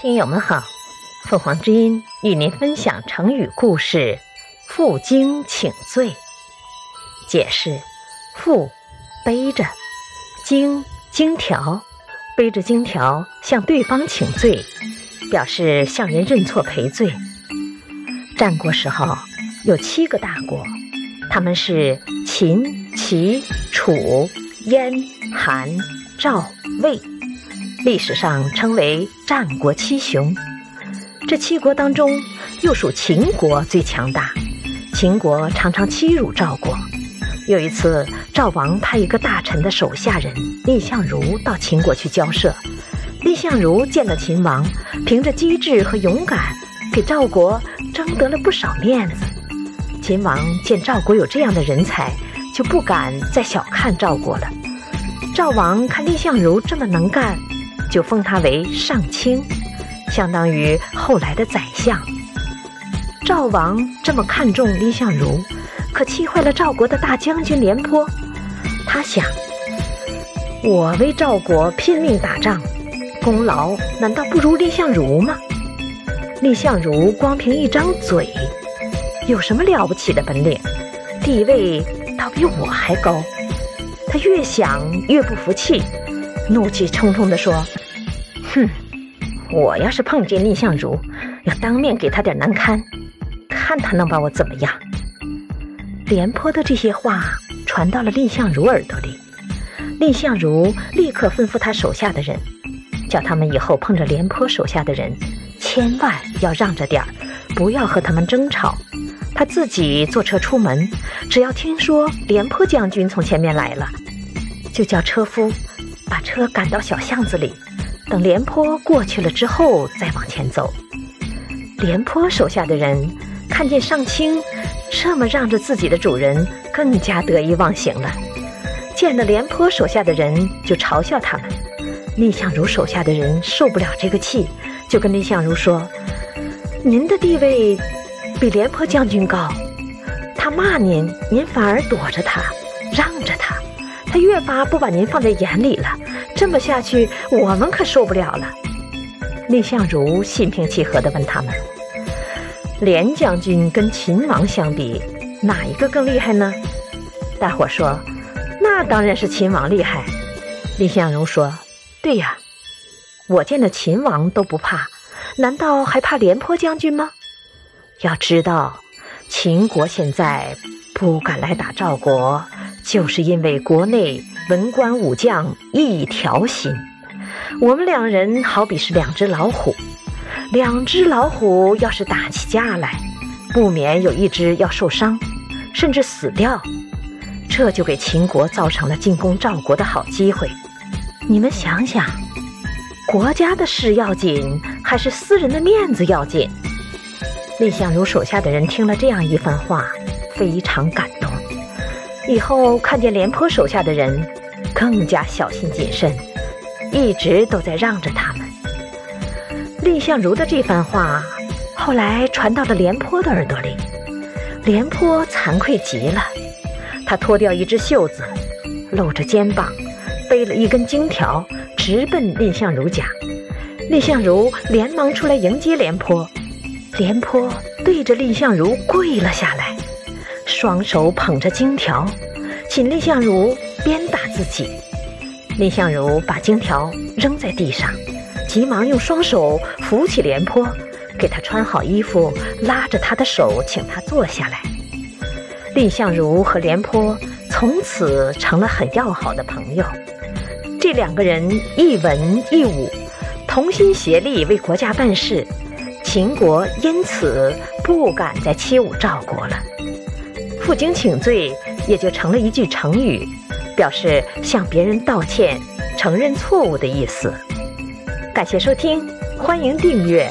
听友们好，凤凰之音与您分享成语故事“负荆请罪”。解释：负，背着；荆，荆条，背着荆条向对方请罪，表示向人认错赔罪。战国时候有七个大国，他们是秦、齐、楚、燕、韩、赵、魏。历史上称为战国七雄，这七国当中，又属秦国最强大。秦国常常欺辱赵国。有一次，赵王派一个大臣的手下人蔺相如到秦国去交涉。蔺相如见了秦王，凭着机智和勇敢，给赵国争得了不少面子。秦王见赵国有这样的人才，就不敢再小看赵国了。赵王看蔺相如这么能干。就封他为上卿，相当于后来的宰相。赵王这么看重蔺相如，可气坏了赵国的大将军廉颇。他想：我为赵国拼命打仗，功劳难道不如蔺相如吗？蔺相如光凭一张嘴，有什么了不起的本领？地位倒比我还高。他越想越不服气，怒气冲冲地说。哼，我要是碰见蔺相如，要当面给他点难堪，看他能把我怎么样。廉颇的这些话传到了蔺相如耳朵里，蔺相如立刻吩咐他手下的人，叫他们以后碰着廉颇手下的人，千万要让着点儿，不要和他们争吵。他自己坐车出门，只要听说廉颇将军从前面来了，就叫车夫把车赶到小巷子里。等廉颇过去了之后，再往前走。廉颇手下的人看见上卿这么让着自己的主人，更加得意忘形了。见了廉颇手下的人，就嘲笑他们。蔺相如手下的人受不了这个气，就跟蔺相如说：“您的地位比廉颇将军高，他骂您，您反而躲着他，让着他，他越发不把您放在眼里了。”这么下去，我们可受不了了。蔺相如心平气和地问他们：“廉将军跟秦王相比，哪一个更厉害呢？”大伙说：“那当然是秦王厉害。”蔺相如说：“对呀，我见了秦王都不怕，难道还怕廉颇将军吗？要知道，秦国现在不敢来打赵国，就是因为国内……”文官武将一条心，我们两人好比是两只老虎，两只老虎要是打起架来，不免有一只要受伤，甚至死掉，这就给秦国造成了进攻赵国的好机会。你们想想，国家的事要紧，还是私人的面子要紧？蔺相如手下的人听了这样一番话，非常感，以后看见廉颇手下的人。更加小心谨慎，一直都在让着他们。蔺相如的这番话，后来传到了廉颇的耳朵里，廉颇惭愧极了，他脱掉一只袖子，露着肩膀，背了一根荆条，直奔蔺相如家。蔺相如连忙出来迎接廉颇，廉颇对着蔺相如跪了下来，双手捧着荆条，请蔺相如。鞭打自己，蔺相如把荆条扔在地上，急忙用双手扶起廉颇，给他穿好衣服，拉着他的手，请他坐下来。蔺相如和廉颇从此成了很要好的朋友。这两个人一文一武，同心协力为国家办事，秦国因此不敢再欺侮赵国了。负荆请罪也就成了一句成语。表示向别人道歉、承认错误的意思。感谢收听，欢迎订阅。